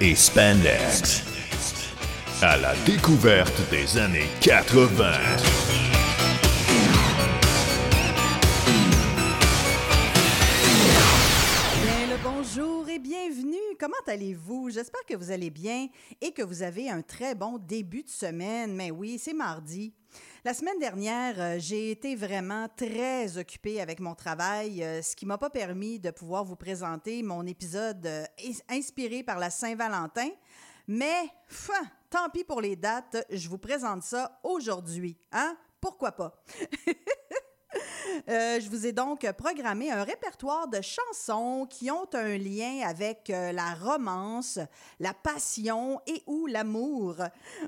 et Spandex. À la découverte des années 80. Bien le bonjour et bienvenue. Comment allez-vous? J'espère que vous allez bien et que vous avez un très bon début de semaine. Mais oui, c'est mardi. La semaine dernière, euh, j'ai été vraiment très occupée avec mon travail, euh, ce qui m'a pas permis de pouvoir vous présenter mon épisode euh, ins- inspiré par la Saint-Valentin. Mais, tant pis pour les dates, je vous présente ça aujourd'hui. Hein? Pourquoi pas? Euh, je vous ai donc programmé un répertoire de chansons qui ont un lien avec euh, la romance, la passion et ou l'amour.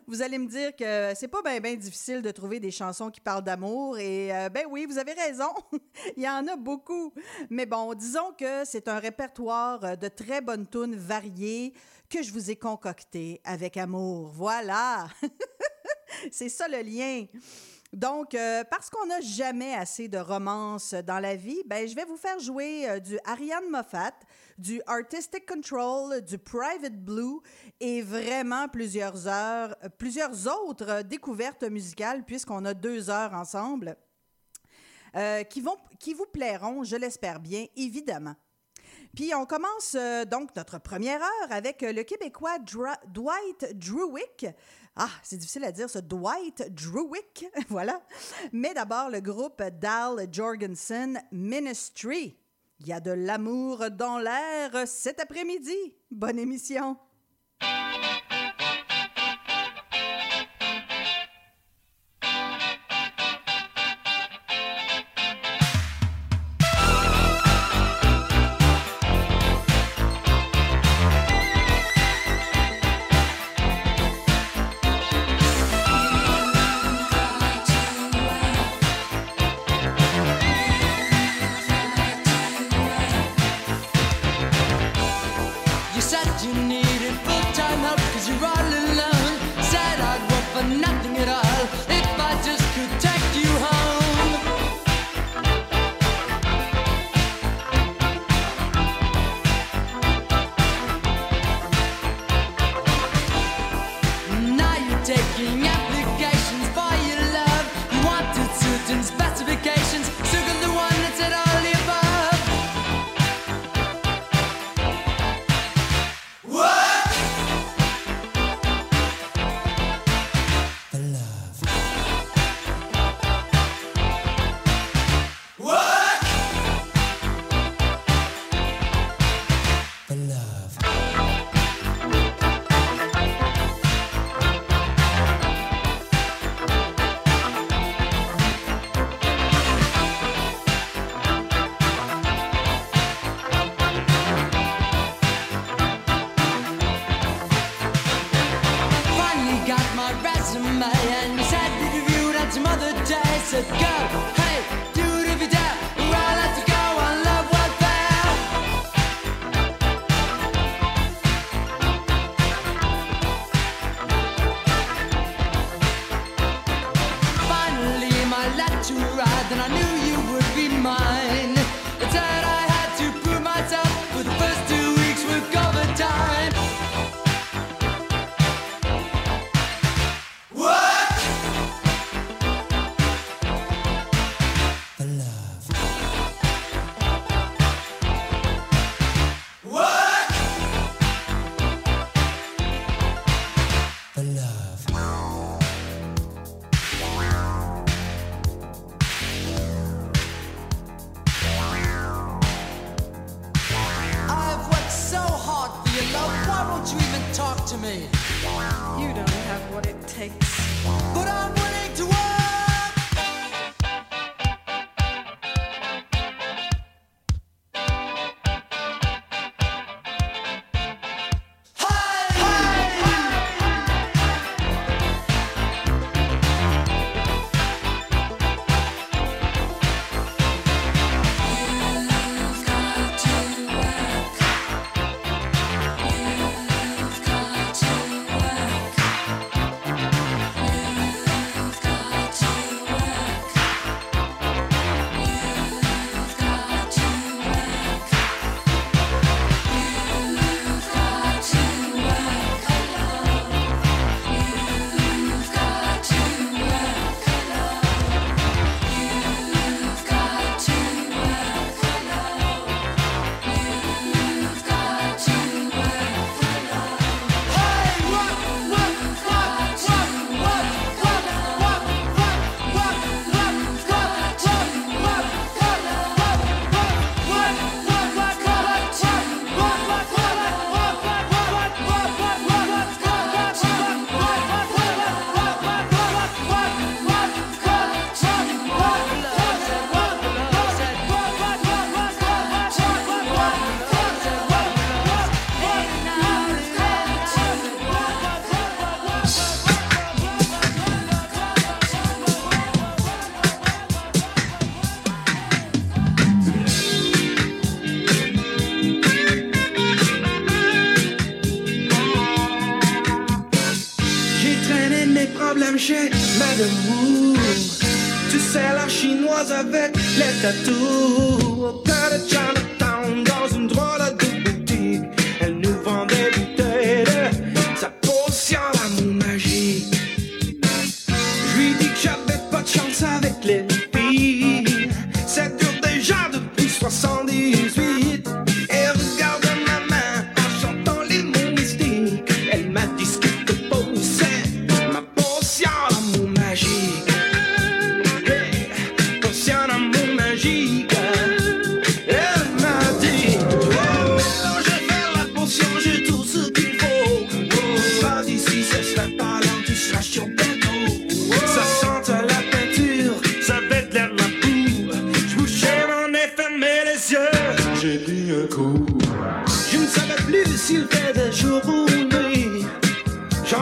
Vous allez me dire que c'est pas bien difficile de trouver des chansons qui parlent d'amour et euh, ben oui, vous avez raison. Il y en a beaucoup. Mais bon, disons que c'est un répertoire de très bonnes tunes variées que je vous ai concocté avec amour. Voilà. c'est ça le lien. Donc, euh, parce qu'on n'a jamais assez de romance dans la vie, ben, je vais vous faire jouer euh, du Ariane Moffat, du Artistic Control, du Private Blue et vraiment plusieurs heures, euh, plusieurs autres découvertes musicales puisqu'on a deux heures ensemble qui, vont, qui vous plairont, je l'espère bien, évidemment. Puis on commence donc notre première heure avec le Québécois Dwight Druick. Ah, c'est difficile à dire ce Dwight Druick, voilà. Mais d'abord le groupe Dal Jorgensen Ministry. Il y a de l'amour dans l'air cet après-midi. Bonne émission. And my hand. Sad interview, that's mother dies. Chinoise avec les tatous. Au cœur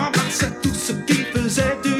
J'embrassais tout ce qui faisait du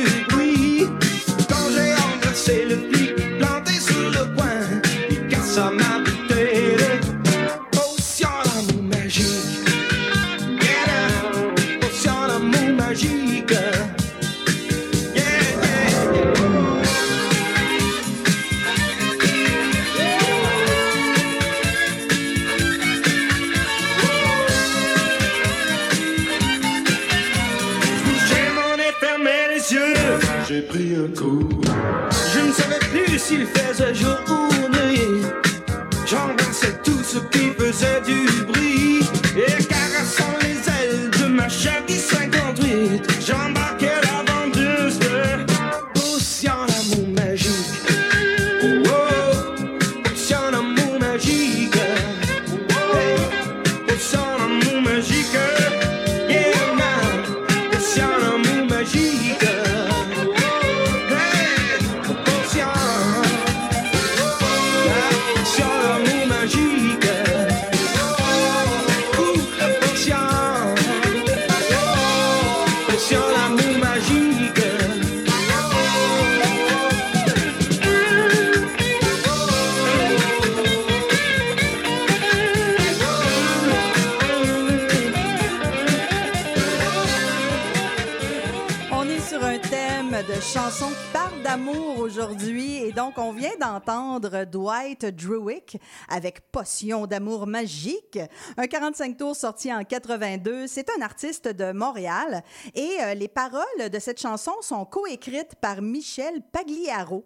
Druick avec Potion d'amour magique, un 45 tours sorti en 82. C'est un artiste de Montréal et euh, les paroles de cette chanson sont coécrites par Michel Pagliaro.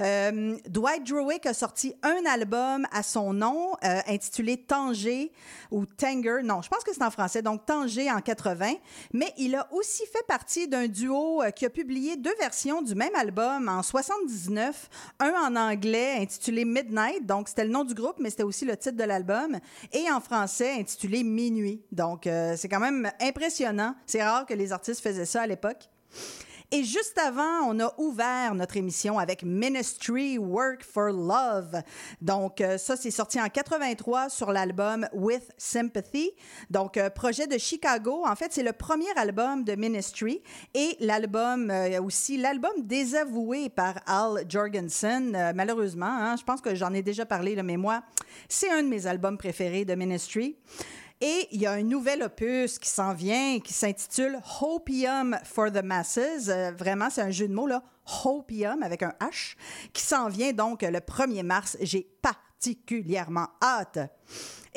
Euh, Dwight Druick a sorti un album à son nom euh, intitulé Tanger ou Tanger. Non, je pense que c'est en français, donc Tanger en 80. Mais il a aussi fait partie d'un duo euh, qui a publié deux versions du même album en 79. Un en anglais intitulé Midnight, donc c'était le nom du groupe, mais c'était aussi le titre de l'album. Et en français intitulé Minuit. Donc c'est quand même impressionnant. C'est rare que les artistes faisaient ça à l'époque. Et juste avant, on a ouvert notre émission avec Ministry Work for Love. Donc, euh, ça, c'est sorti en 83 sur l'album With Sympathy. Donc, euh, projet de Chicago. En fait, c'est le premier album de Ministry et l'album euh, aussi, l'album désavoué par Al Jorgensen. Malheureusement, hein, je pense que j'en ai déjà parlé, là, mais moi, c'est un de mes albums préférés de Ministry. Et il y a un nouvel opus qui s'en vient, qui s'intitule Hopium for the Masses. Euh, vraiment, c'est un jeu de mots, là. Hopium avec un H, qui s'en vient donc le 1er mars. J'ai particulièrement hâte.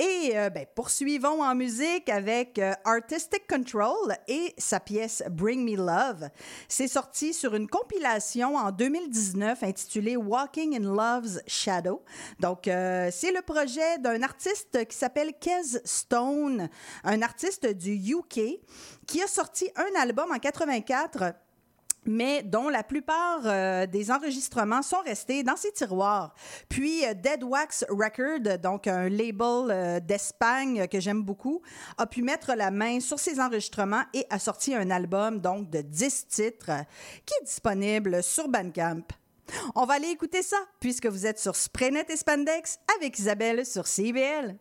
Et euh, ben, poursuivons en musique avec euh, Artistic Control et sa pièce Bring Me Love. C'est sorti sur une compilation en 2019 intitulée Walking in Love's Shadow. Donc, euh, c'est le projet d'un artiste qui s'appelle Kez Stone, un artiste du UK qui a sorti un album en 84 mais dont la plupart euh, des enregistrements sont restés dans ses tiroirs. Puis euh, Dead Wax Record, donc un label euh, d'Espagne que j'aime beaucoup, a pu mettre la main sur ses enregistrements et a sorti un album donc de 10 titres qui est disponible sur Bandcamp. On va aller écouter ça puisque vous êtes sur Spraynet et Spandex avec Isabelle sur CBL.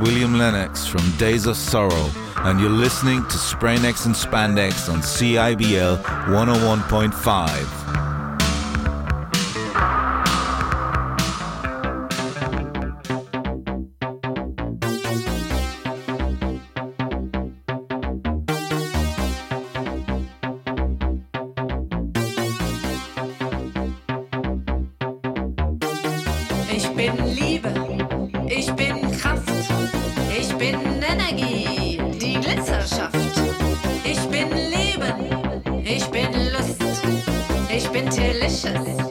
William Lennox from Days of Sorrow, and you're listening to Spraynex and Spandex on CIBL 101.5. Ich bin Liebe. Leidenschaft. Ich bin Leben. Ich bin Lust. Ich bin Delicious.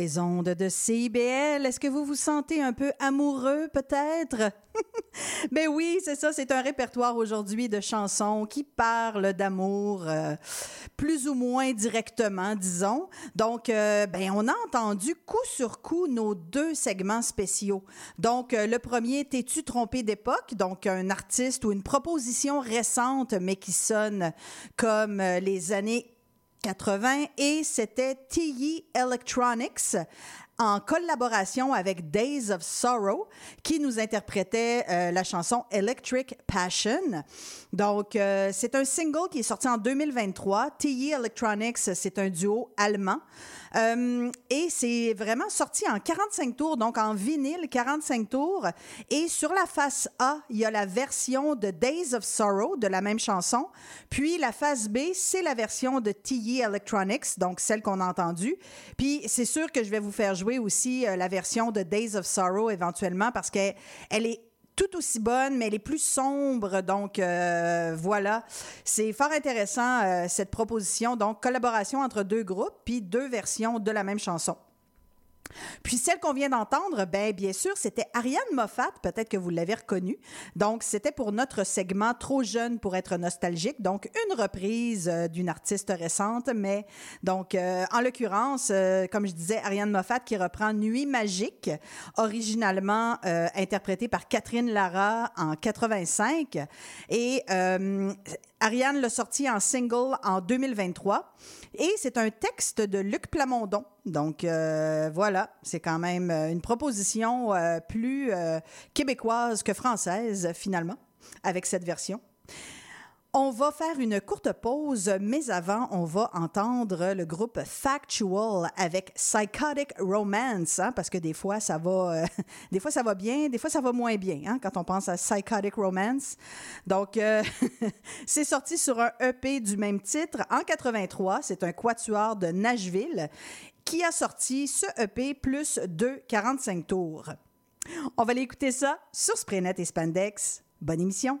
Les ondes de CIBL, est-ce que vous vous sentez un peu amoureux peut-être? ben oui, c'est ça, c'est un répertoire aujourd'hui de chansons qui parlent d'amour euh, plus ou moins directement, disons. Donc, euh, ben, on a entendu coup sur coup nos deux segments spéciaux. Donc, euh, le premier, T'es-tu trompé d'époque? Donc, un artiste ou une proposition récente, mais qui sonne comme les années 80 et c'était TE Electronics en collaboration avec Days of Sorrow qui nous interprétait euh, la chanson Electric Passion. Donc euh, c'est un single qui est sorti en 2023. TE Electronics, c'est un duo allemand. Euh, et c'est vraiment sorti en 45 tours, donc en vinyle 45 tours. Et sur la face A, il y a la version de Days of Sorrow de la même chanson. Puis la face B, c'est la version de TE Electronics, donc celle qu'on a entendue. Puis c'est sûr que je vais vous faire jouer aussi euh, la version de Days of Sorrow éventuellement parce qu'elle elle est tout aussi bonne, mais elle est plus sombre. Donc, euh, voilà. C'est fort intéressant, euh, cette proposition. Donc, collaboration entre deux groupes, puis deux versions de la même chanson. Puis celle qu'on vient d'entendre, ben bien sûr, c'était Ariane Moffat, peut-être que vous l'avez reconnue. Donc c'était pour notre segment Trop jeune pour être nostalgique, donc une reprise euh, d'une artiste récente, mais donc euh, en l'occurrence, euh, comme je disais, Ariane Moffat qui reprend Nuit magique, originalement interprétée par Catherine Lara en 85 et Ariane l'a sorti en single en 2023 et c'est un texte de Luc Plamondon. Donc euh, voilà, c'est quand même euh, une proposition euh, plus québécoise que française finalement avec cette version. On va faire une courte pause, mais avant, on va entendre le groupe Factual avec Psychotic Romance, hein, parce que des fois ça va, euh, des fois ça va bien, des fois ça va moins bien, hein, quand on pense à Psychotic Romance. Donc, euh, c'est sorti sur un EP du même titre en 83. C'est un quatuor de Nashville qui a sorti ce EP plus deux 45 tours. On va aller écouter ça sur Spraynet et Spandex. Bonne émission.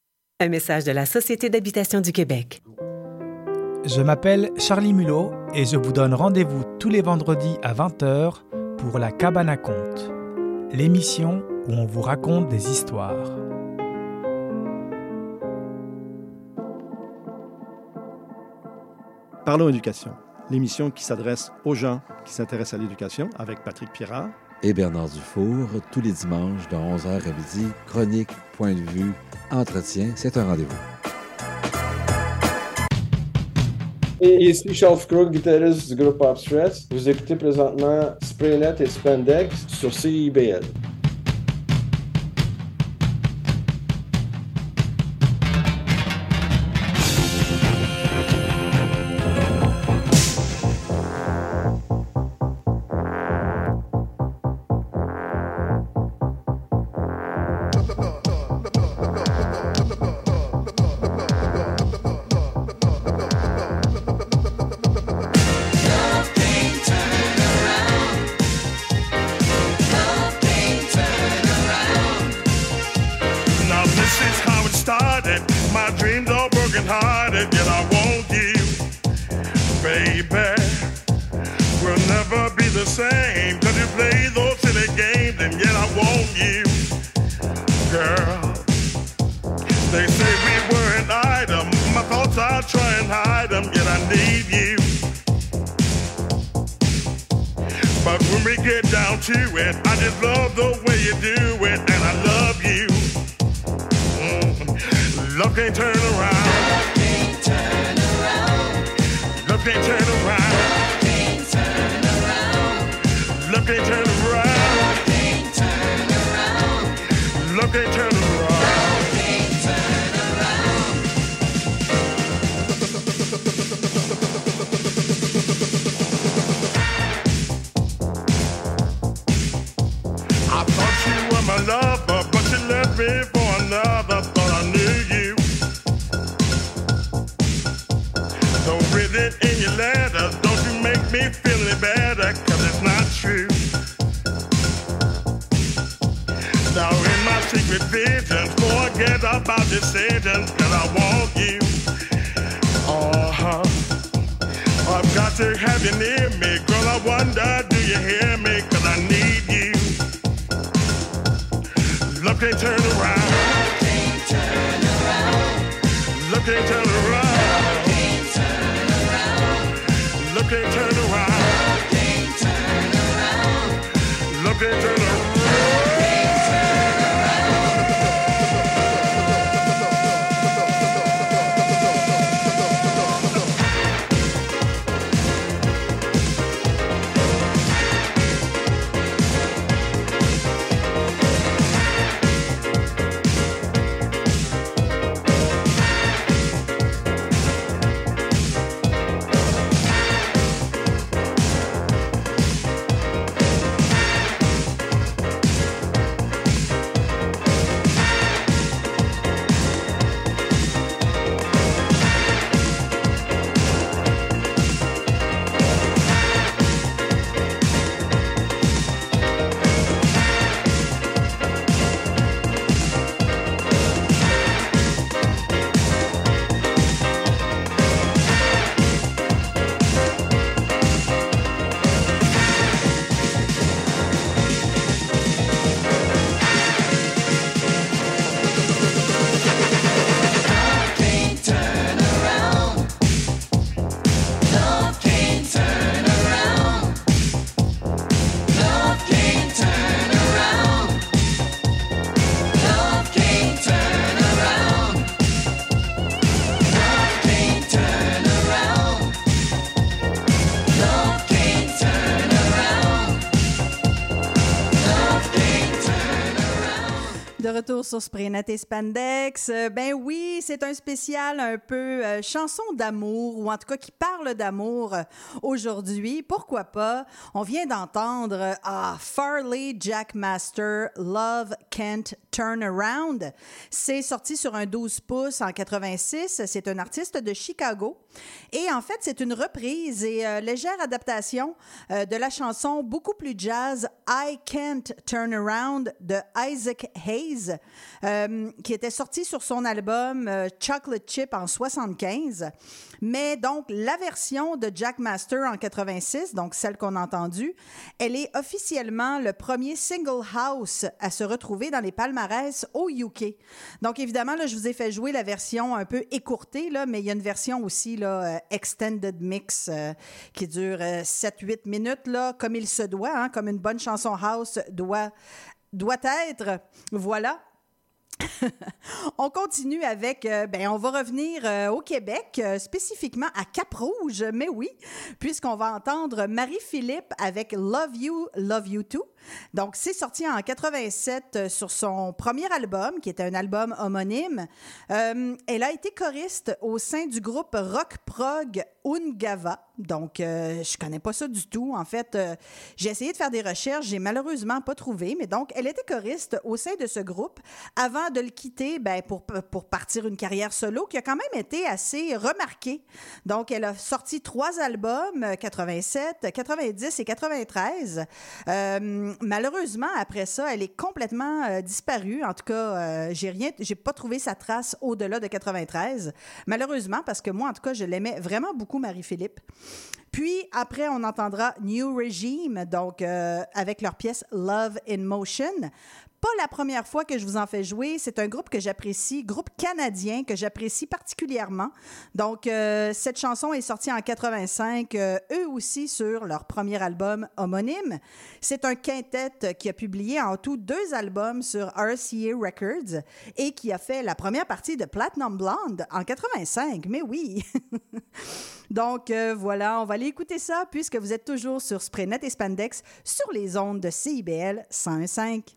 Un message de la Société d'habitation du Québec. Je m'appelle Charlie Mulot et je vous donne rendez-vous tous les vendredis à 20h pour La Cabane à Conte, l'émission où on vous raconte des histoires. Parlons éducation, l'émission qui s'adresse aux gens qui s'intéressent à l'éducation avec Patrick Pirard. Et Bernard Dufour, tous les dimanches de 11h à midi, chronique, point de vue, entretien, c'est un rendez-vous. Et ici Charles Crook, guitariste du groupe Stress. Vous écoutez présentement Spraynet et Spandex sur CIBL. Retour sur Spraynet et Spandex. Euh, Ben oui, c'est un spécial un peu euh, chanson d'amour, ou en tout cas qui parle d'amour euh, aujourd'hui. Pourquoi pas? On vient d'entendre Farley Jack Master, Love Can't Turn Around. C'est sorti sur un 12 pouces en 86. C'est un artiste de Chicago. Et en fait, c'est une reprise et légère adaptation de la chanson beaucoup plus jazz I Can't Turn Around de Isaac Hayes, euh, qui était sorti sur son album euh, Chocolate Chip en 75. Mais donc, la version de Jack Master en 86, donc celle qu'on a entendue, elle est officiellement le premier single house à se retrouver dans les palmarès au UK. Donc, évidemment, là, je vous ai fait jouer la version un peu écourtée, là, mais il y a une version aussi là, euh, extended mix qui dure 7-8 minutes, là, comme il se doit, hein, comme une bonne chanson house doit, doit être. Voilà. on continue avec, euh, ben, on va revenir euh, au Québec, euh, spécifiquement à Cap-Rouge, mais oui, puisqu'on va entendre Marie-Philippe avec Love You, Love You Too. Donc, c'est sorti en 87 euh, sur son premier album, qui était un album homonyme. Euh, elle a été choriste au sein du groupe rock prog Ungava. Donc, euh, je connais pas ça du tout. En fait, euh, j'ai essayé de faire des recherches, j'ai malheureusement pas trouvé. Mais donc, elle était choriste au sein de ce groupe avant de le quitter ben, pour, pour partir une carrière solo qui a quand même été assez remarquée. Donc, elle a sorti trois albums, euh, 87, 90 et 93. Euh, malheureusement, après ça, elle est complètement euh, disparue. En tout cas, euh, j'ai rien, pas trouvé sa trace au-delà de 93. Malheureusement, parce que moi, en tout cas, je l'aimais vraiment beaucoup, Marie-Philippe. Puis après, on entendra New Regime, donc euh, avec leur pièce Love in Motion. Pas la première fois que je vous en fais jouer. C'est un groupe que j'apprécie, groupe canadien que j'apprécie particulièrement. Donc, euh, cette chanson est sortie en 85, euh, eux aussi sur leur premier album homonyme. C'est un quintet qui a publié en tout deux albums sur RCA Records et qui a fait la première partie de Platinum Blonde en 85. Mais oui! Donc euh, voilà, on va aller écouter ça puisque vous êtes toujours sur Spraynet et Spandex sur les ondes de CIBL 101.5.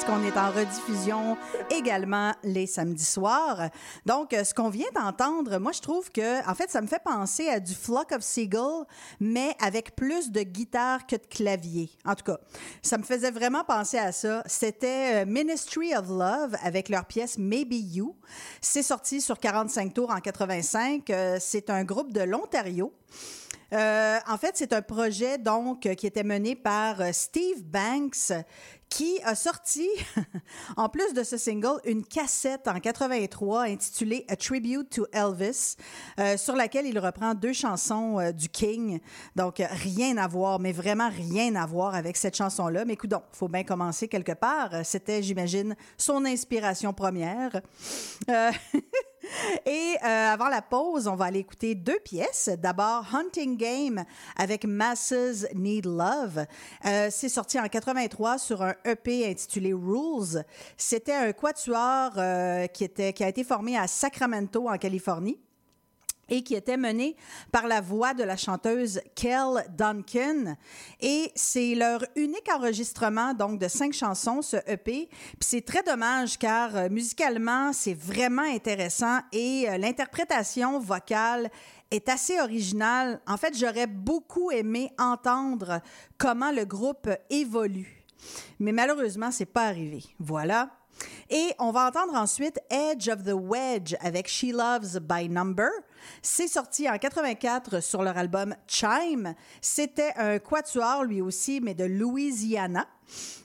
puisqu'on est en rediffusion également les samedis soirs. Donc, euh, ce qu'on vient d'entendre, moi, je trouve que, en fait, ça me fait penser à du Flock of Seagull, mais avec plus de guitare que de clavier. En tout cas, ça me faisait vraiment penser à ça. C'était euh, Ministry of Love avec leur pièce Maybe You. C'est sorti sur 45 tours en 85. Euh, C'est un groupe de l'Ontario. Euh, en fait, c'est un projet donc euh, qui était mené par euh, Steve Banks qui a sorti, en plus de ce single, une cassette en 83 intitulée A Tribute to Elvis, euh, sur laquelle il reprend deux chansons du King. Donc, rien à voir, mais vraiment rien à voir avec cette chanson-là. Mais écoute, faut bien commencer quelque part. C'était, j'imagine, son inspiration première. Euh, Et euh, avant la pause, on va aller écouter deux pièces. D'abord, Hunting Game avec Masses Need Love. Euh, c'est sorti en 83 sur un EP intitulé Rules. C'était un quatuor euh, qui, a été formé à Sacramento, en Californie et qui était mené par la voix de la chanteuse Kel Duncan. Et c'est leur unique enregistrement, donc de cinq chansons, ce EP. Puis c'est très dommage car euh, musicalement, c'est vraiment intéressant et euh, l'interprétation vocale est assez originale. En fait, j'aurais beaucoup aimé entendre comment le groupe évolue. Mais malheureusement, c'est pas arrivé. Voilà. Et on va entendre ensuite Edge of the Wedge avec She Loves by Number. C'est sorti en 84 sur leur album Chime. C'était un quatuor lui aussi, mais de Louisiana.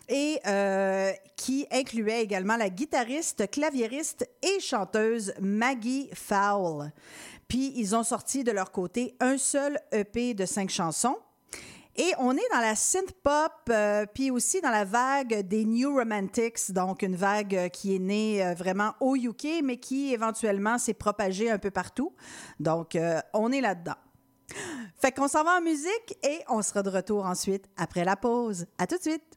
Et euh, qui incluait également la guitariste, claviériste et chanteuse Maggie Fowle. Puis ils ont sorti de leur côté un seul EP de cinq chansons. Et on est dans la synth pop, euh, puis aussi dans la vague des New Romantics, donc une vague qui est née euh, vraiment au UK, mais qui éventuellement s'est propagée un peu partout. Donc, euh, on est là-dedans. Fait qu'on s'en va en musique et on sera de retour ensuite après la pause. À tout de suite.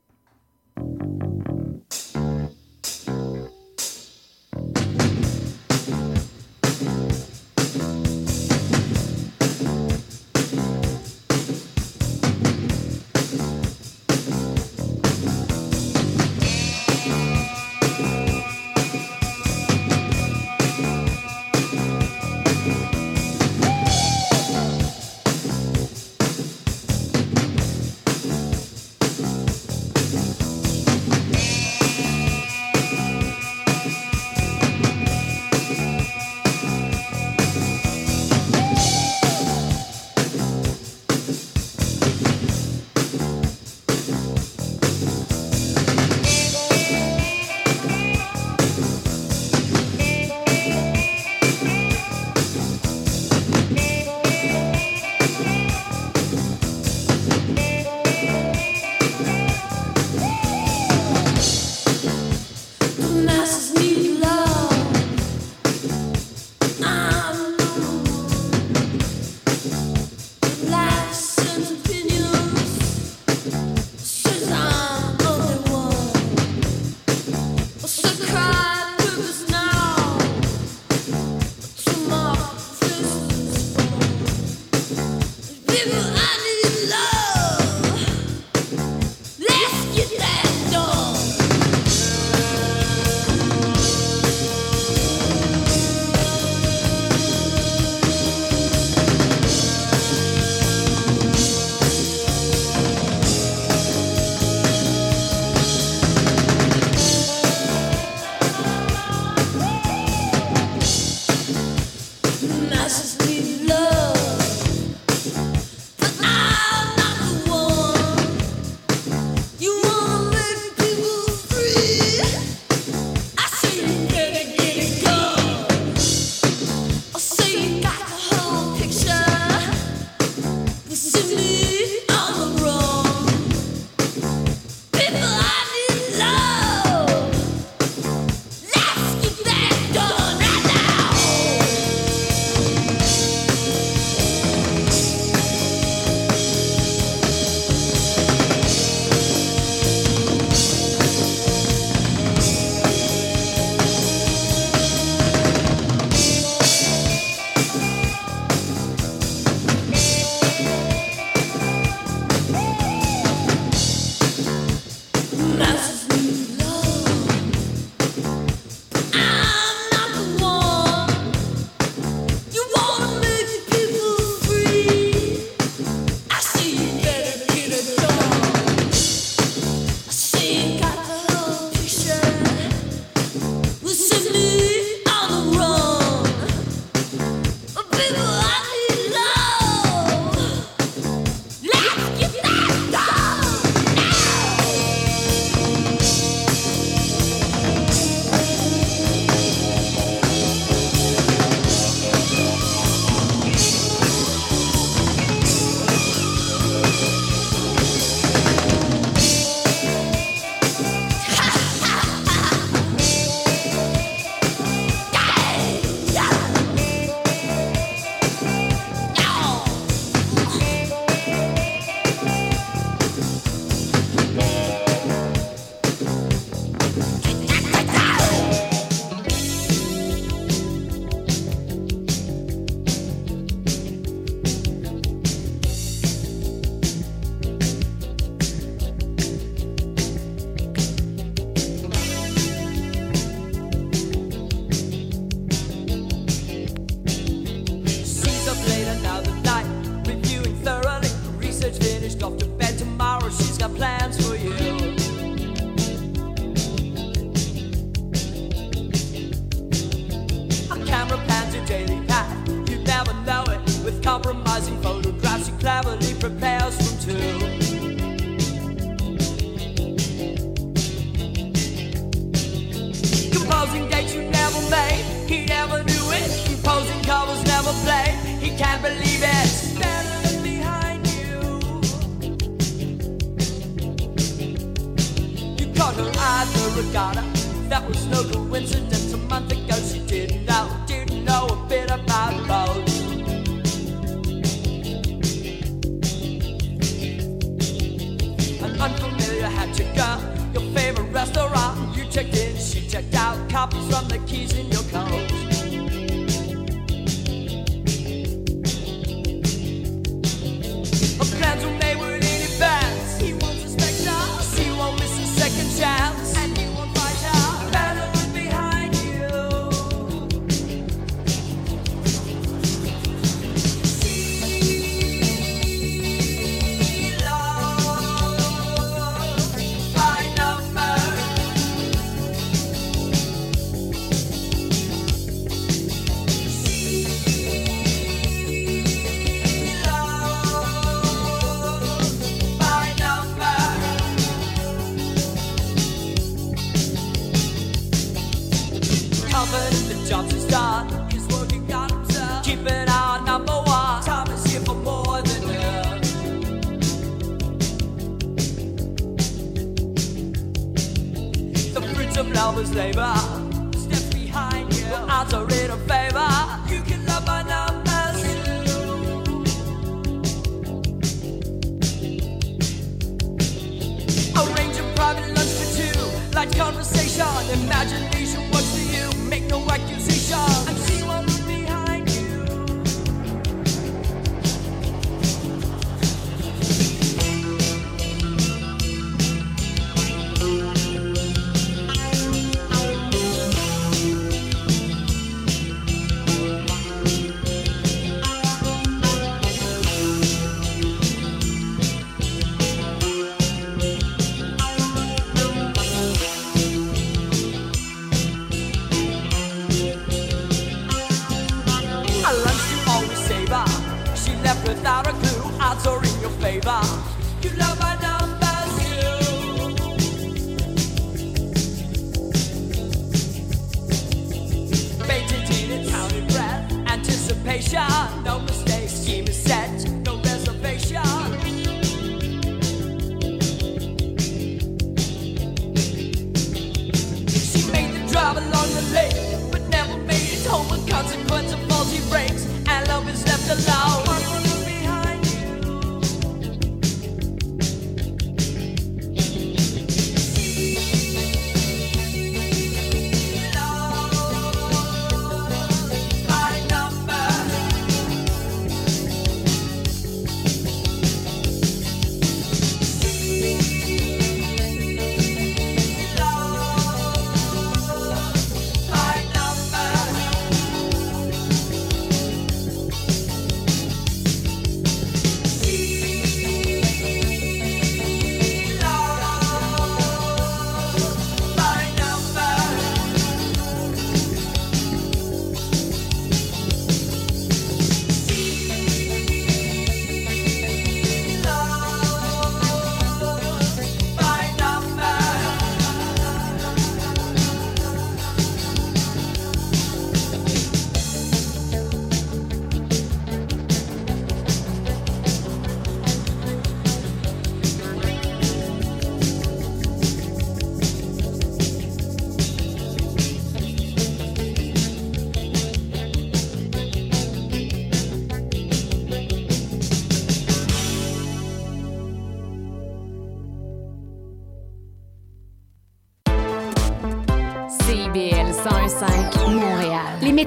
station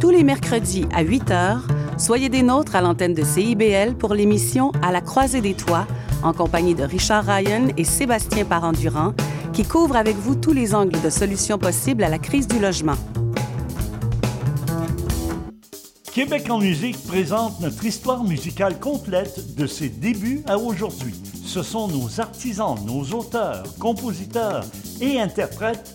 Tous les mercredis à 8 h, soyez des nôtres à l'antenne de CIBL pour l'émission À la croisée des toits, en compagnie de Richard Ryan et Sébastien Parent-Durand, qui couvrent avec vous tous les angles de solutions possibles à la crise du logement. Québec en musique présente notre histoire musicale complète de ses débuts à aujourd'hui. Ce sont nos artisans, nos auteurs, compositeurs et interprètes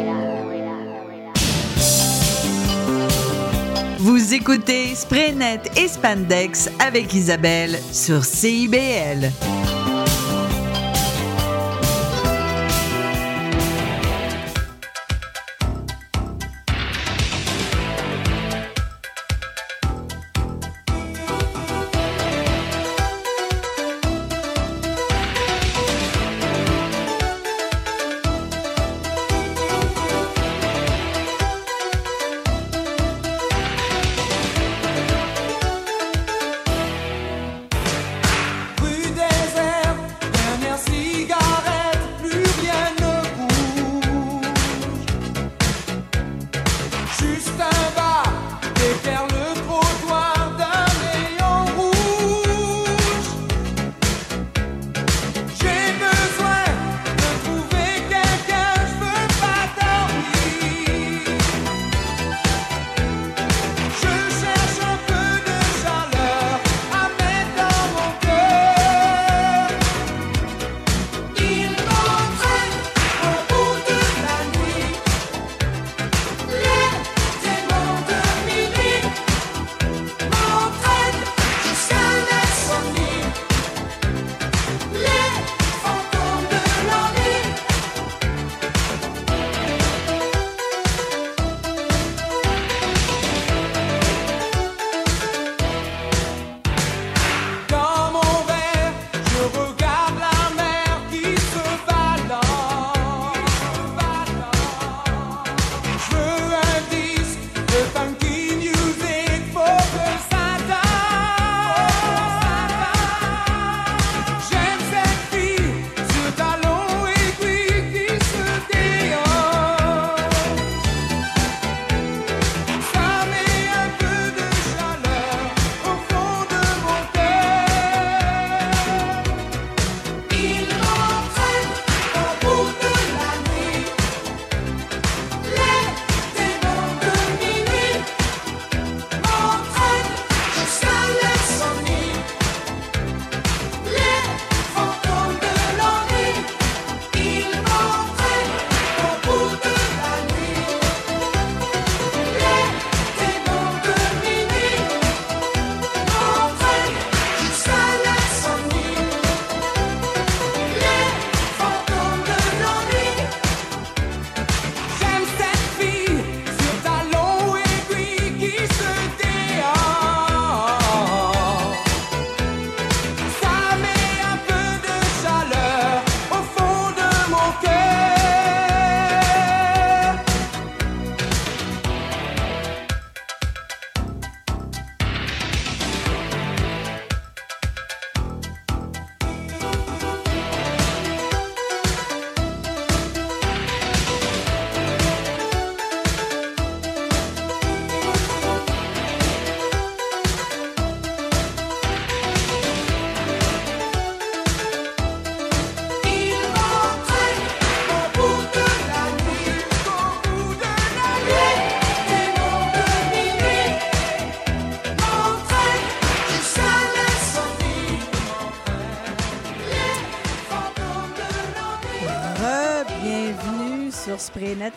Vous écoutez Spraynet et Spandex avec Isabelle sur CIBL.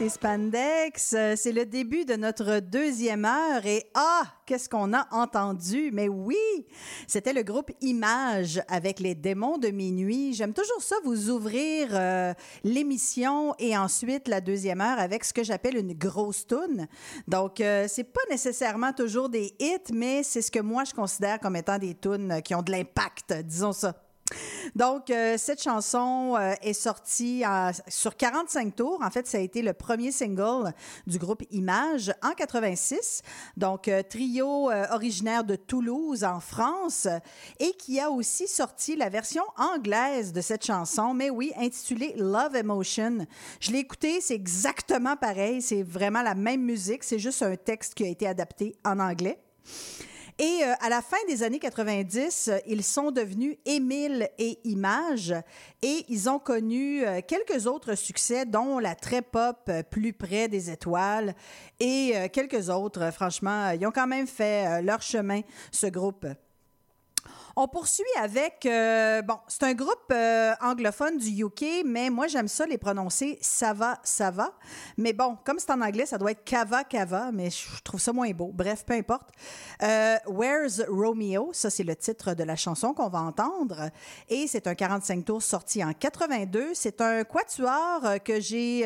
Et Spandex. Euh, C'est le début de notre deuxième heure et ah, qu'est-ce qu'on a entendu? Mais oui, c'était le groupe Image avec les démons de minuit. J'aime toujours ça, vous ouvrir euh, l'émission et ensuite la deuxième heure avec ce que j'appelle une grosse toune. Donc, euh, c'est pas nécessairement toujours des hits, mais c'est ce que moi je considère comme étant des tunes qui ont de l'impact, disons ça. Donc, euh, cette chanson euh, est sortie sur 45 tours. En fait, ça a été le premier single du groupe Image en 86. Donc, euh, trio originaire de Toulouse, en France, et qui a aussi sorti la version anglaise de cette chanson, mais oui, intitulée Love Emotion. Je l'ai écoutée, c'est exactement pareil. C'est vraiment la même musique. C'est juste un texte qui a été adapté en anglais. Et euh, à la fin des années 90, euh, ils sont devenus Émile et Image et ils ont connu euh, quelques autres succès, dont la très pop Plus près des étoiles et quelques autres. Franchement, ils ont quand même fait leur chemin, ce groupe. On poursuit avec, euh, bon, c'est un groupe euh, anglophone du UK, mais moi j'aime ça les prononcer ça va, ça va. Mais bon, comme c'est en anglais, ça doit être cava, cava, mais je trouve ça moins beau. Bref, peu importe. Euh, Where's Romeo? Ça, c'est le titre de la chanson qu'on va entendre. Et c'est un 45 tours sorti en 82. C'est un quatuor que j'ai,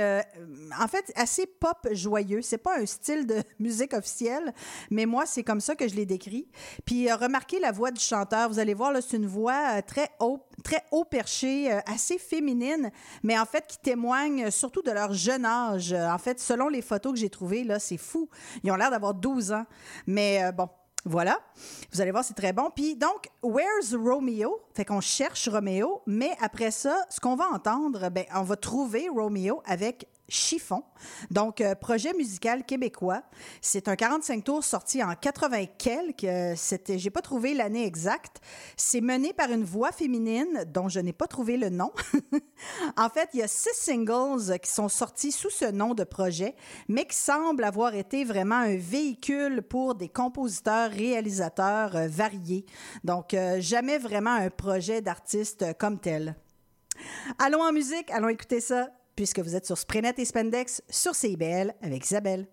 en fait, assez pop joyeux. C'est pas un style de musique officielle, mais moi, c'est comme ça que je l'ai décrit. Puis, remarquez la voix du chanteur. Allez voir, c'est une voix euh, très haut, très haut perché, euh, assez féminine, mais en fait, qui témoigne surtout de leur jeune âge. Euh, En fait, selon les photos que j'ai trouvées, là, c'est fou. Ils ont l'air d'avoir 12 ans. Mais euh, bon, voilà. Vous allez voir, c'est très bon. Puis donc, Where's Romeo? Fait qu'on cherche Romeo, mais après ça, ce qu'on va entendre, ben, on va trouver Romeo avec Chiffon. Donc, euh, projet musical québécois. C'est un 45 tours sorti en 80 quelques. Euh, C'était, j'ai pas trouvé l'année exacte. C'est mené par une voix féminine dont je n'ai pas trouvé le nom. en fait, il y a six singles qui sont sortis sous ce nom de projet, mais qui semblent avoir été vraiment un véhicule pour des compositeurs, réalisateurs euh, variés. Donc, jamais vraiment un projet d'artiste comme tel. Allons en musique, allons écouter ça, puisque vous êtes sur Sprenet et Spendex sur CIBL avec Isabelle.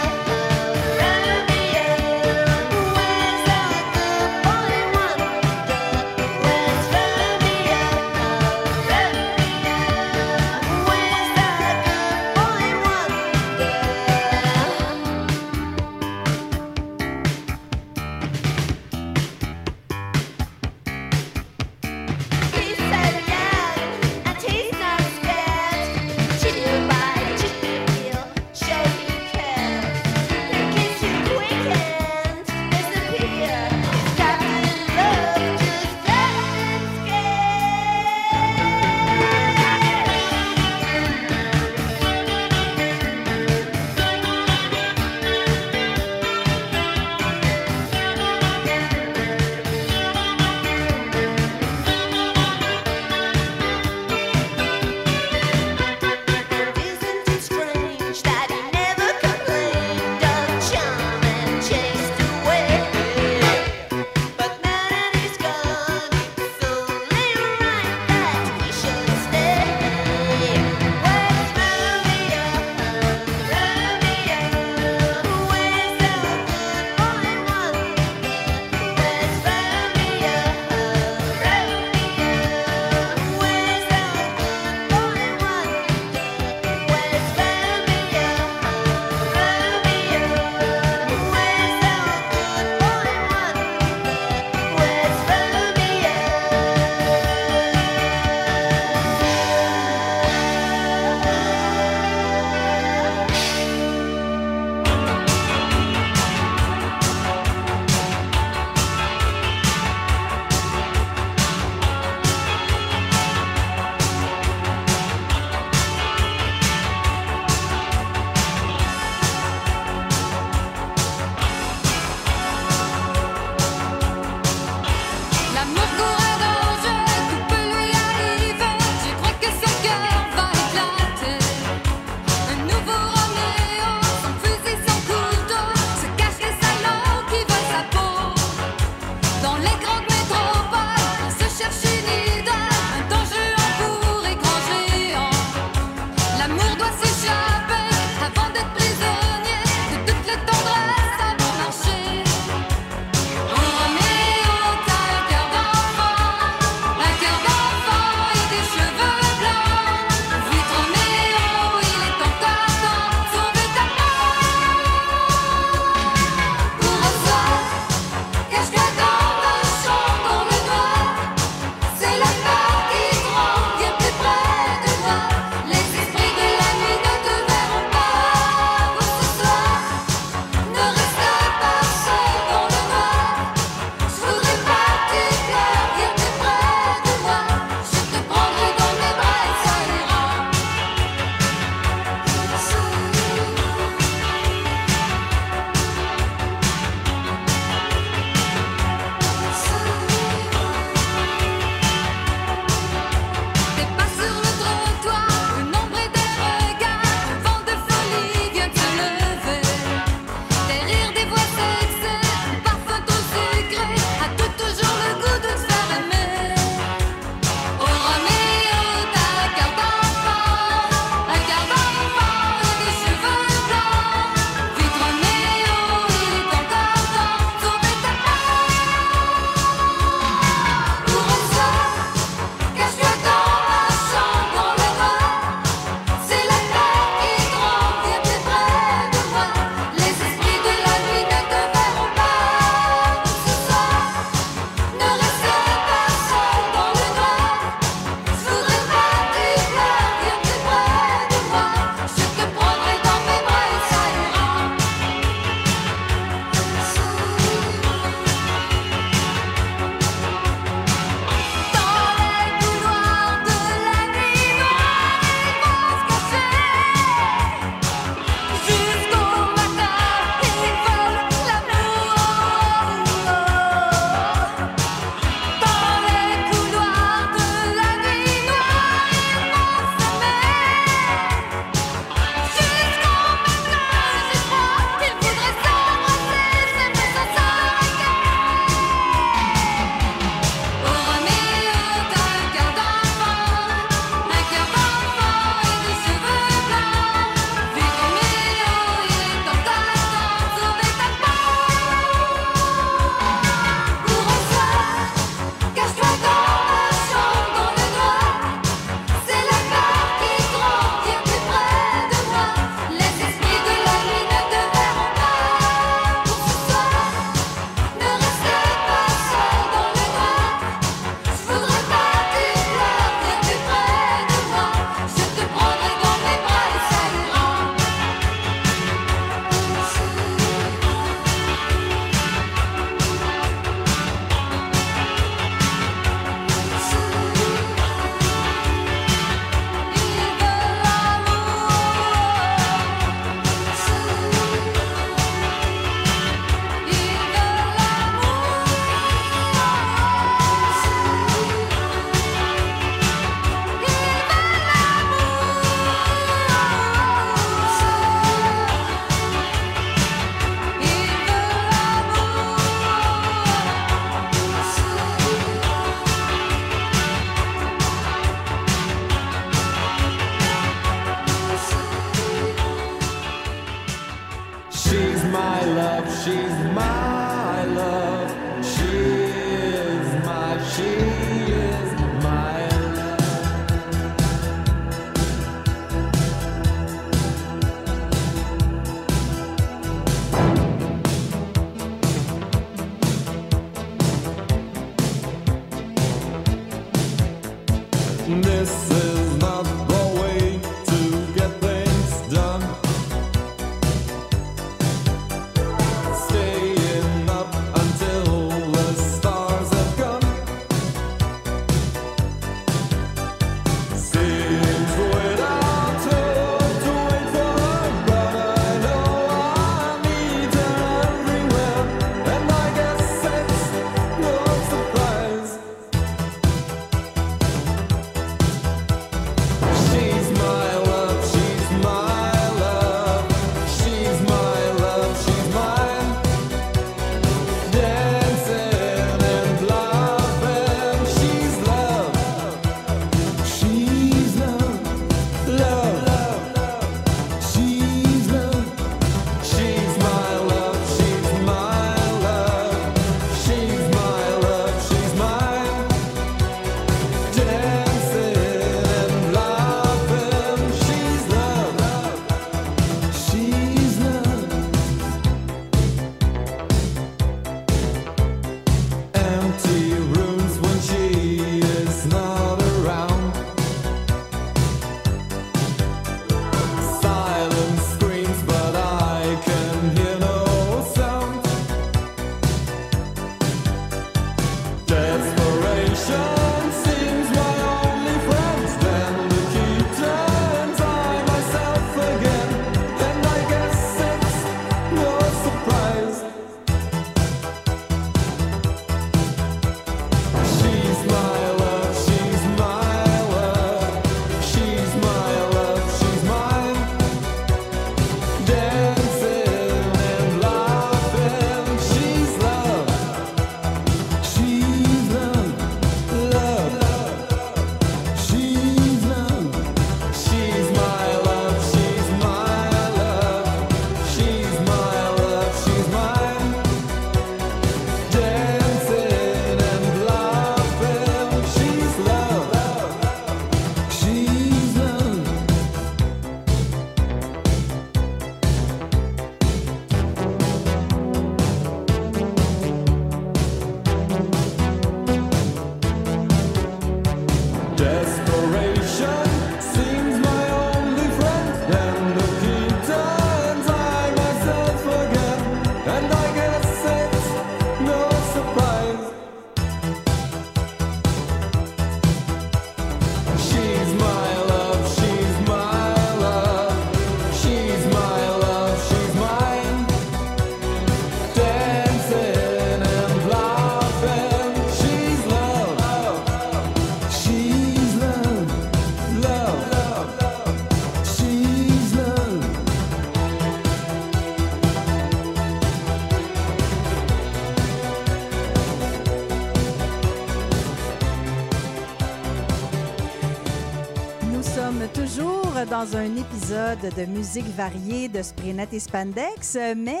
Un épisode de musique variée de Sprinet et Spandex, mais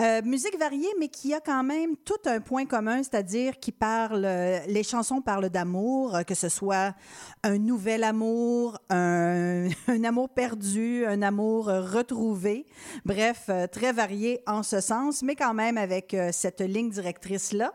euh, musique variée, mais qui a quand même tout un point commun, c'est-à-dire qui parle, euh, les chansons parlent d'amour, euh, que ce soit un nouvel amour, un, amour perdu, un amour retrouvé, bref, très varié en ce sens, mais quand même avec cette ligne directrice-là.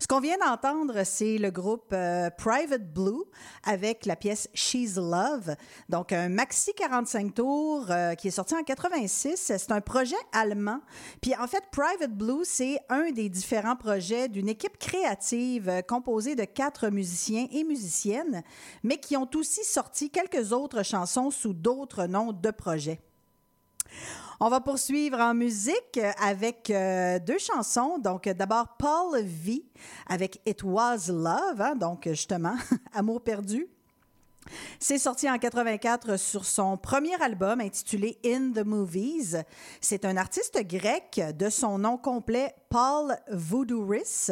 Ce qu'on vient d'entendre, c'est le groupe euh, Private Blue avec la pièce She's Love. Donc, un maxi 45 tours euh, qui est sorti en 86. C'est un projet allemand. Puis, en fait, Private Blue, c'est un des différents projets d'une équipe créative euh, composée de quatre musiciens et musiciennes, mais qui ont aussi sorti quelques autres chansons sous d'autres noms de projets. On va poursuivre en musique avec euh, deux chansons. Donc, d'abord, Paul V avec It Was Love, hein, donc justement, Amour perdu. C'est sorti en 84 sur son premier album intitulé In the Movies. C'est un artiste grec de son nom complet Paul Voudouris.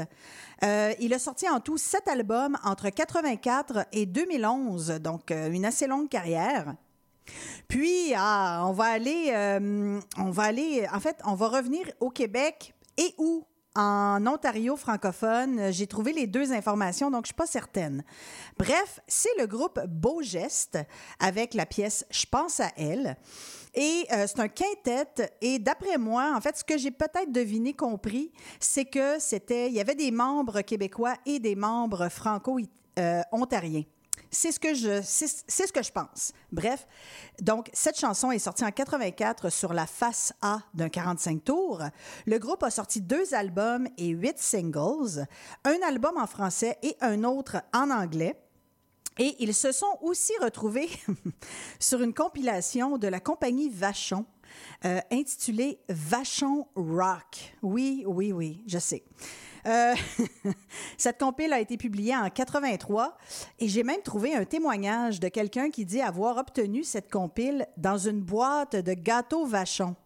Euh, il a sorti en tout sept albums entre 84 et 2011, donc euh, une assez longue carrière. Puis, ah, on va aller, euh, on va aller, en fait, on va revenir au Québec et où en Ontario francophone. J'ai trouvé les deux informations, donc je ne suis pas certaine. Bref, c'est le groupe Beau Geste avec la pièce Je pense à elle. Et euh, c'est un quintet. Et d'après moi, en fait, ce que j'ai peut-être deviné, compris, c'est que c'était, il y avait des membres québécois et des membres franco-ontariens. C'est ce que je c'est ce que je pense. Bref, donc cette chanson est sortie en 84 sur la face A d'un 45 tours. Le groupe a sorti deux albums et huit singles, un album en français et un autre en anglais. Et ils se sont aussi retrouvés sur une compilation de la compagnie Vachon, euh, intitulée Vachon Rock. Oui, oui, oui, je sais. Euh, cette compile a été publiée en 83 et j'ai même trouvé un témoignage de quelqu'un qui dit avoir obtenu cette compile dans une boîte de gâteaux Vachon.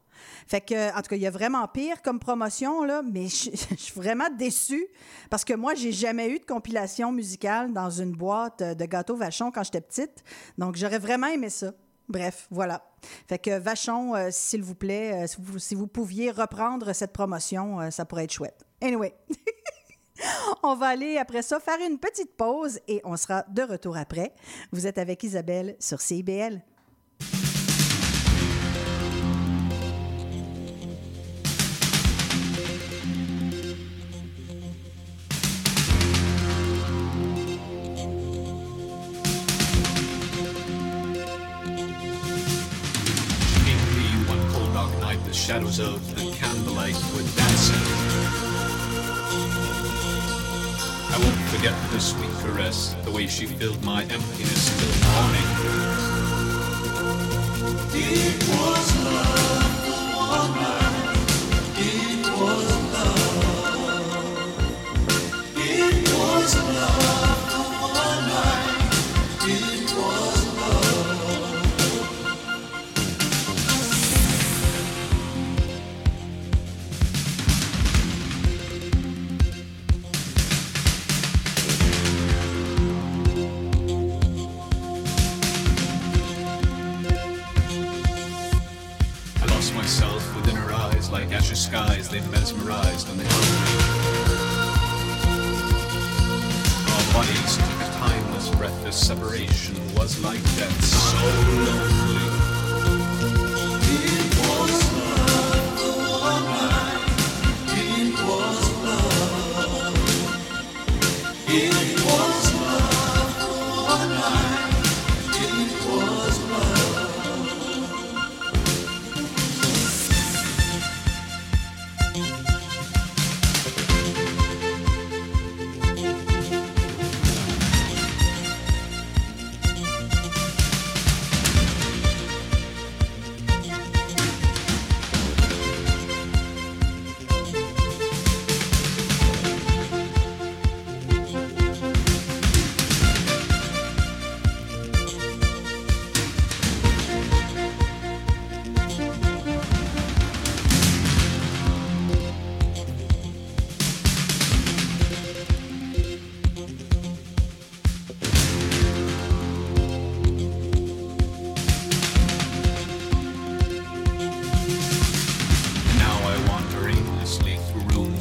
Fait que, en tout cas, il y a vraiment pire comme promotion, là, mais je suis vraiment déçue parce que moi, j'ai jamais eu de compilation musicale dans une boîte de gâteaux Vachon quand j'étais petite. Donc, j'aurais vraiment aimé ça. Bref, voilà. Fait que Vachon, euh, s'il vous plaît, euh, si, vous, pouviez reprendre cette promotion, euh, ça pourrait être chouette. Anyway. On va aller après ça faire une petite pause et on sera de retour après. Vous êtes avec Isabelle sur CIBL. Shadows of the candlelight were dancing. I won't forget her sweet caress, the way she filled my emptiness till morning. It was love they mesmerized and they. Our bodies took a timeless breath, this separation was like death, so lonely.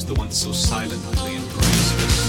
The once so silently and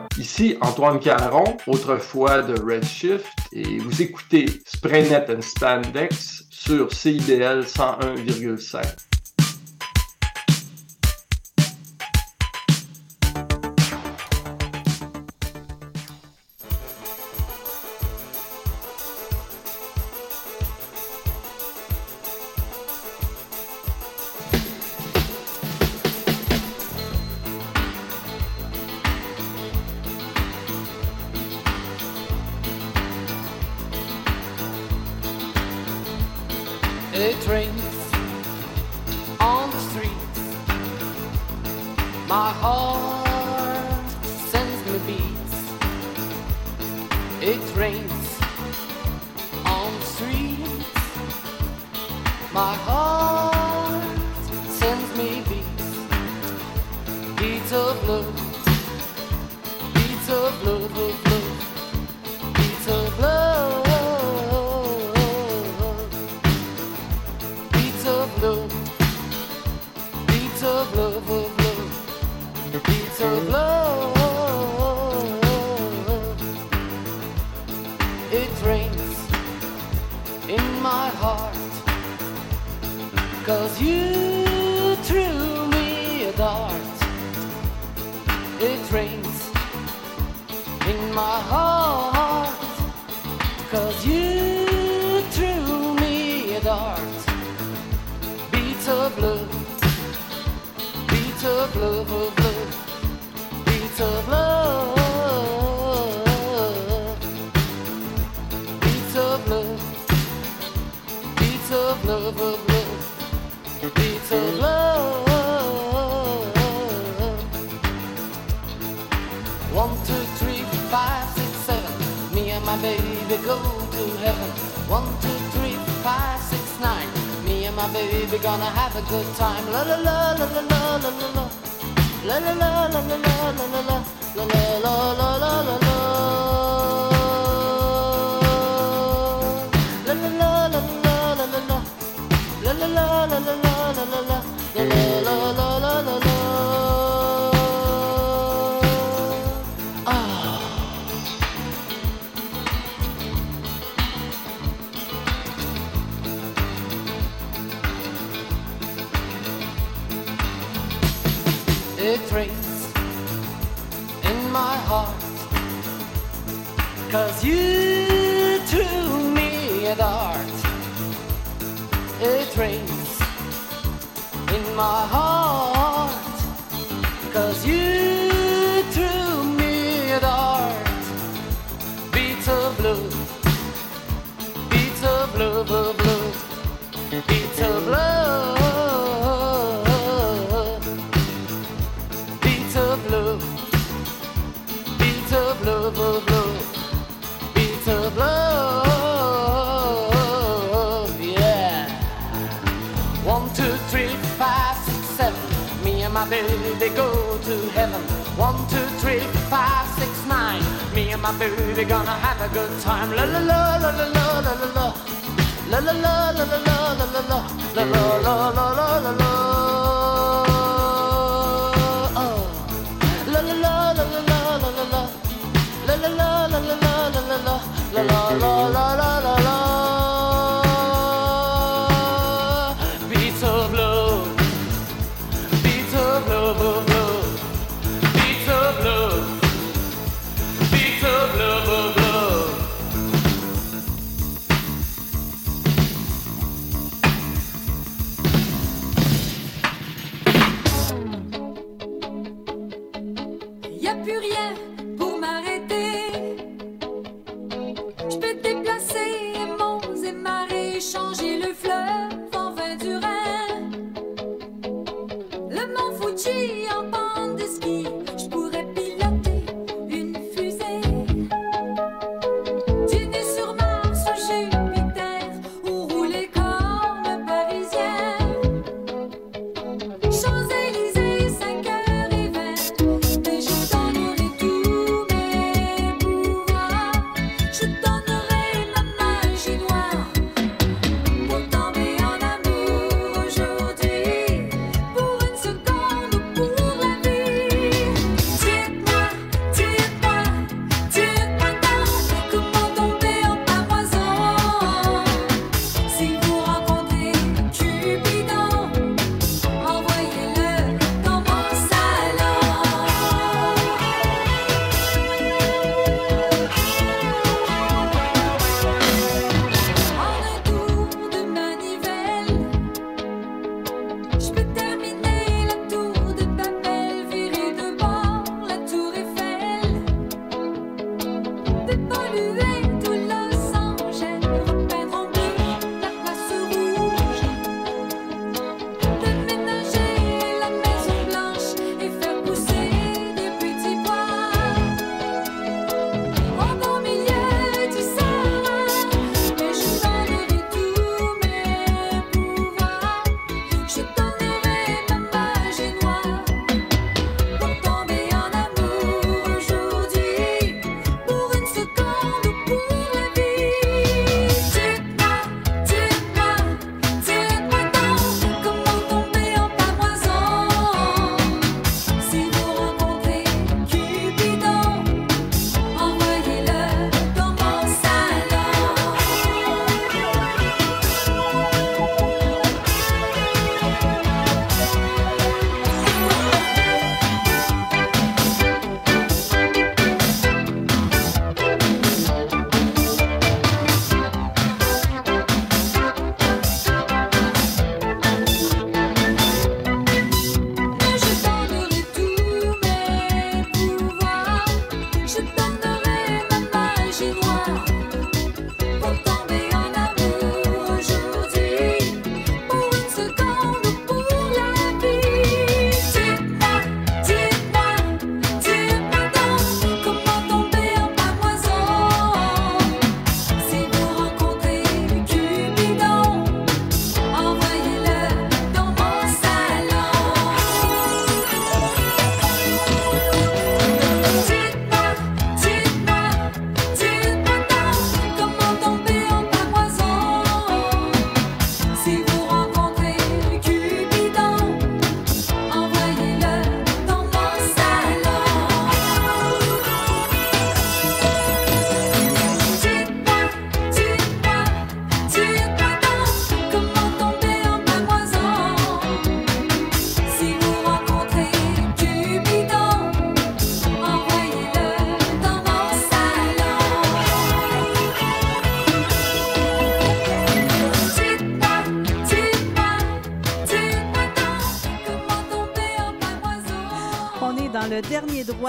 Ici Antoine Caron, autrefois de Redshift, et vous écoutez Spraynet and Spandex sur CIBL 101,5.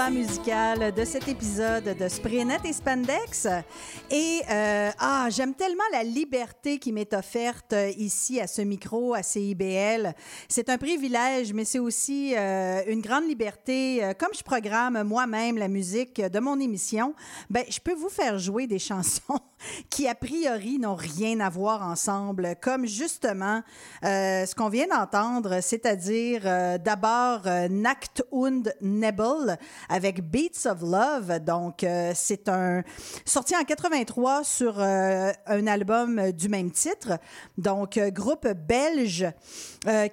Musical de cet épisode de Spraynet et Spandex. Et euh, ah, j'aime tellement la liberté qui m'est offerte euh, ici à ce micro, à CIBL. C'est un privilège, mais c'est aussi euh, une grande liberté. Comme je programme moi-même la musique de mon émission, ben, je peux vous faire jouer des chansons qui, a priori, n'ont rien à voir ensemble, comme justement ce qu'on vient d'entendre, c'est-à-dire d'abord Nacht und Nebel avec Beats of Love. Donc, c'est un sorti en 83 sur euh, un album euh, du même titre. Donc, euh, groupe belge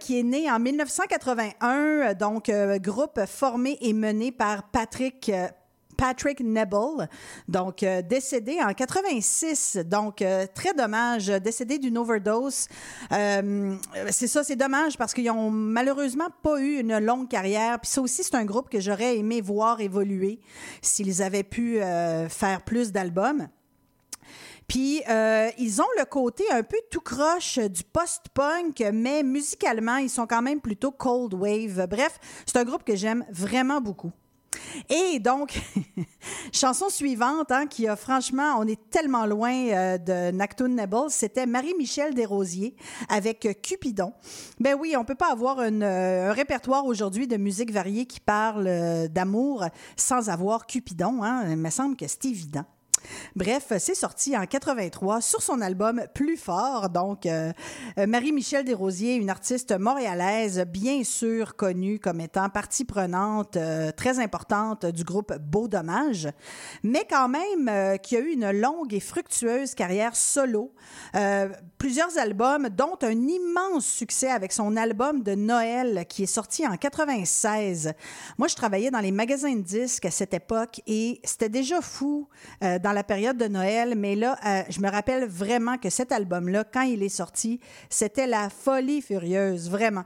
qui est né en 1981. Donc, groupe formé et mené par Patrick. Patrick Nebel, donc décédé en 86. Donc, très dommage, décédé d'une overdose. C'est ça, c'est dommage parce qu'ils ont malheureusement pas eu une longue carrière. Puis ça aussi, c'est un groupe que j'aurais aimé voir évoluer s'ils avaient pu faire plus d'albums. Puis euh, ils ont le côté un peu tout croche du post-punk, mais musicalement, ils sont quand même plutôt cold wave. Bref, c'est un groupe que j'aime vraiment beaucoup. Et donc, chanson suivante, hein, qui a franchement, on est tellement loin euh, de Nactoon Nebel, c'était Marie-Michel Desrosiers avec Cupidon. Ben oui, on peut pas avoir euh, un répertoire aujourd'hui de musique variée qui parle d'amour sans avoir Cupidon. Hein. Il me semble que c'est évident. Bref, c'est sorti en 83 sur son album Plus fort. Donc, euh, euh, Marie-Michel Desrosiers, une artiste montréalaise, bien sûr connue comme étant partie prenante euh, très importante du groupe Beau Dommage, mais quand même qui a eu une longue et fructueuse carrière solo. Plusieurs albums, dont un immense succès avec son album de Noël qui est sorti en 96. Moi, je travaillais dans les magasins de disques à cette époque et c'était déjà fou dans la période de Noël, mais là, euh, je me rappelle vraiment que cet album-là, quand il est sorti, c'était la folie furieuse, vraiment.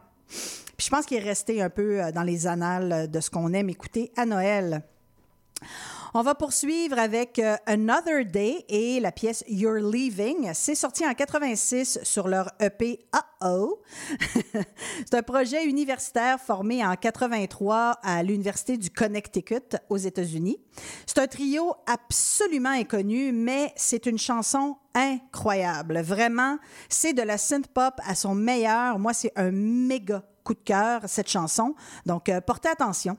Puis je pense qu'il est resté un peu euh, dans les annales de ce qu'on aime écouter à Noël. On va poursuivre avec euh, Another Day et la pièce You're Leaving. C'est sorti en 86 sur leur EP Uh-Oh. C'est un projet universitaire formé en 83 à l'Université du Connecticut aux États-Unis. C'est un trio absolument inconnu, mais c'est une chanson incroyable. Vraiment, c'est de la synth pop à son meilleur. Moi, c'est un méga coup de cœur, cette chanson. Donc, euh, portez attention.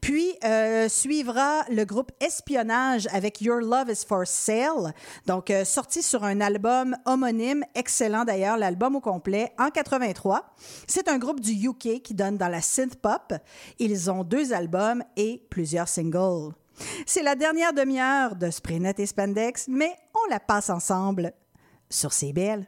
Puis euh, suivra le groupe Espionnage avec Your Love is for Sale, donc euh, sorti sur un album homonyme, excellent d'ailleurs, l'album au complet, en 83. C'est un groupe du UK qui donne dans la synth pop. Ils ont deux albums et plusieurs singles. C'est la dernière demi-heure de Spraynet et Spandex, mais on la passe ensemble sur CBL.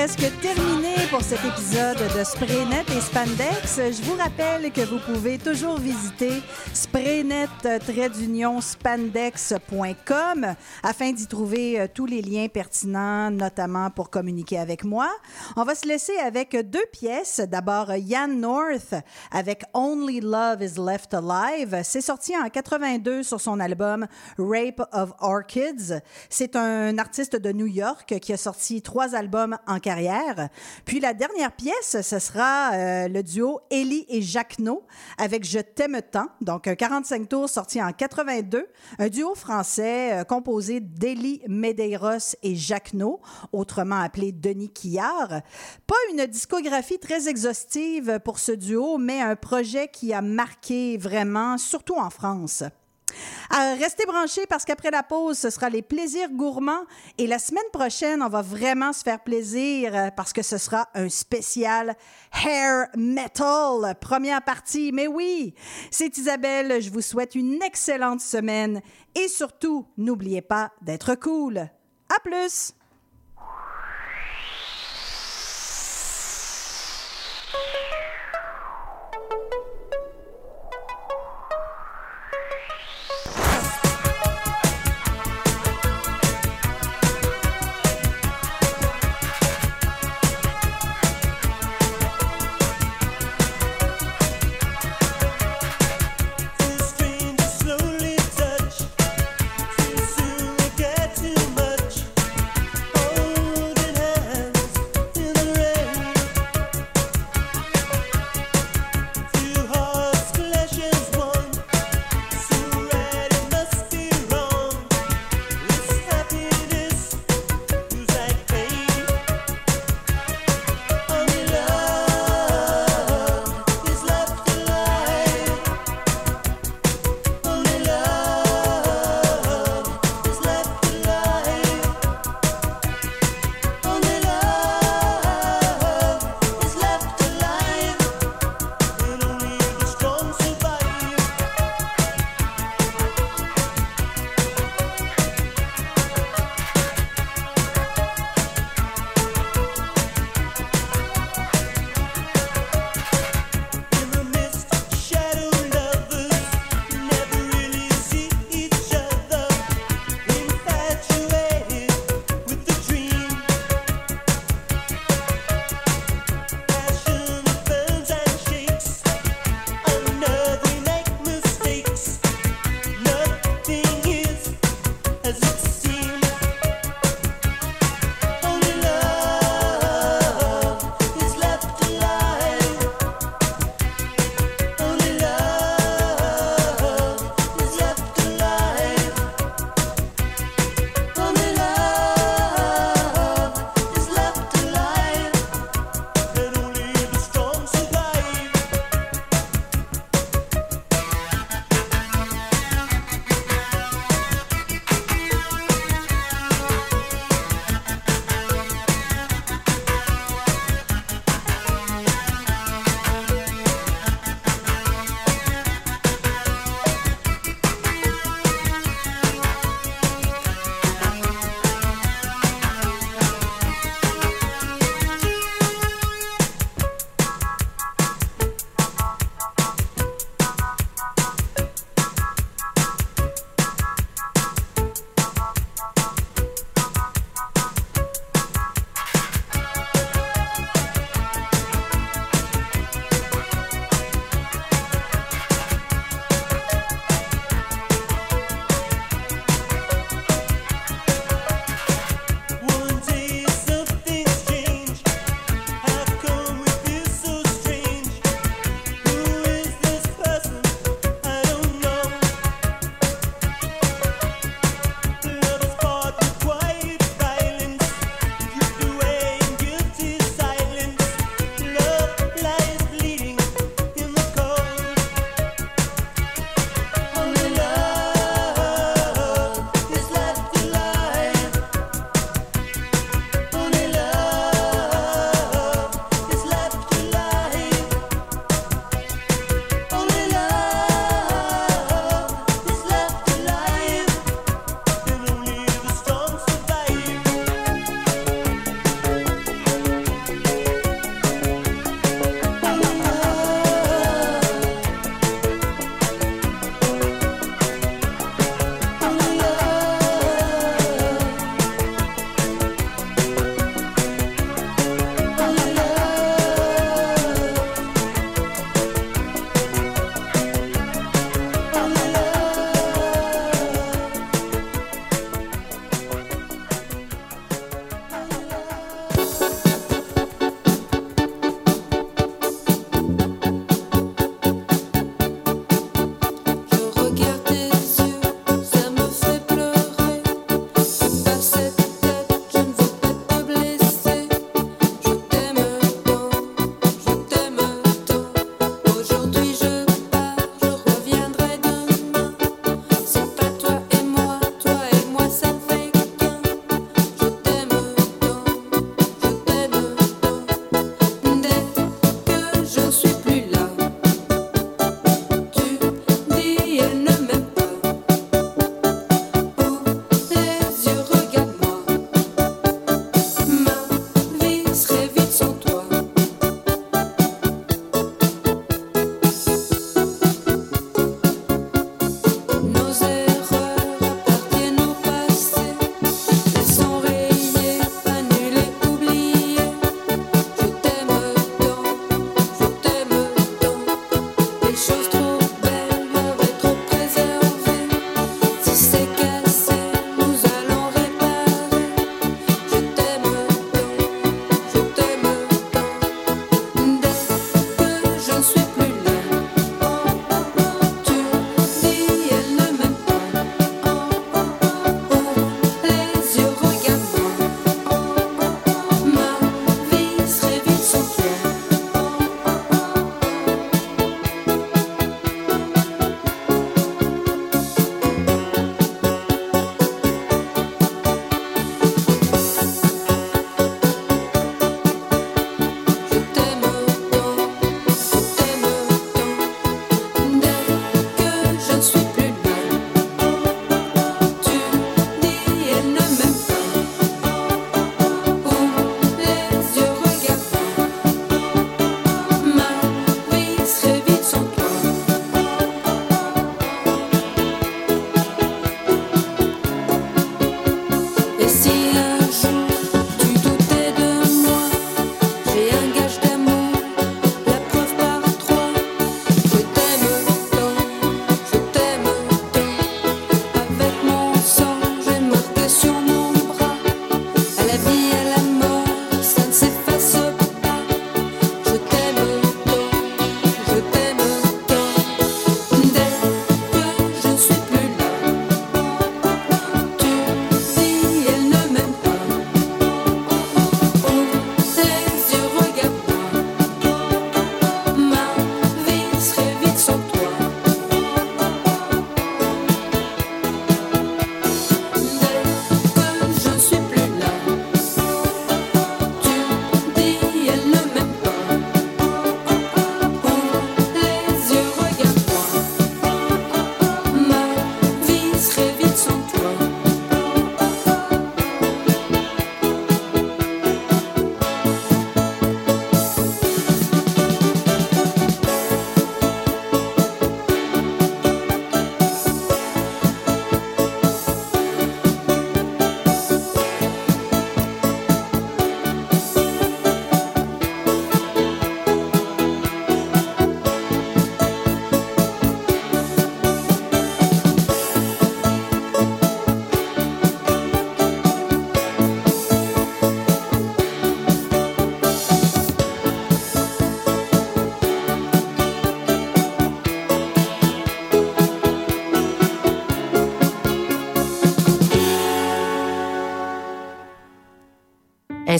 Presque terminé? Pour cet épisode de Spraynet et Spandex. Je vous rappelle que vous pouvez toujours visiter spraynet-spandex.com afin d'y trouver euh, tous les liens pertinents, notamment pour communiquer avec moi. On va se laisser avec deux pièces. D'abord, Yann North avec Only Love is Left Alive. C'est sorti en 82 sur son album Rape of Orchids. C'est un artiste de New York qui a sorti trois albums en carrière. Puis la dernière pièce, ce sera euh, le duo Ellie et Jacquenot avec Je t'aime tant. Donc un 45 tours sorti en 82. Un duo français euh, composé d'Ellie Medeiros et Jacquenot, autrement appelé Denis Quillard. Pas une discographie très exhaustive pour ce duo, mais un projet qui a marqué vraiment, surtout en France. Euh, restez branchés parce qu'après la pause, ce sera les plaisirs gourmands. Et la semaine prochaine, on va vraiment se faire plaisir euh, parce que ce sera un spécial hair metal, première partie. Mais oui, c'est Isabelle. Je vous souhaite une excellente semaine. Et surtout, n'oubliez pas d'être cool. À plus!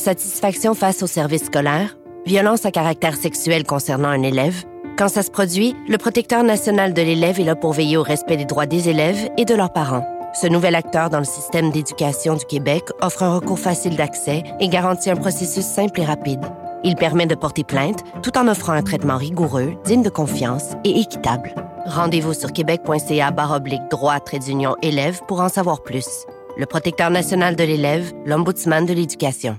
Insatisfaction face au service scolaire, violence à caractère sexuel concernant un élève. Quand ça se produit, le protecteur national de l'élève est là pour veiller au respect des droits des élèves et de leurs parents. Ce nouvel acteur dans le système d'éducation du Québec offre un recours facile d'accès et garantit un processus simple et rapide. Il permet de porter plainte tout en offrant un traitement rigoureux, digne de confiance et équitable. Rendez-vous sur québec.ca oblique droit trait d'union élève pour en savoir plus. Le protecteur national de l'élève, l'ombudsman de l'éducation.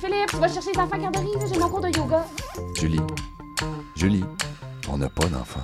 Philippe, tu vas chercher les enfants à j'ai mon cours de yoga. Julie, Julie, on n'a pas d'enfant.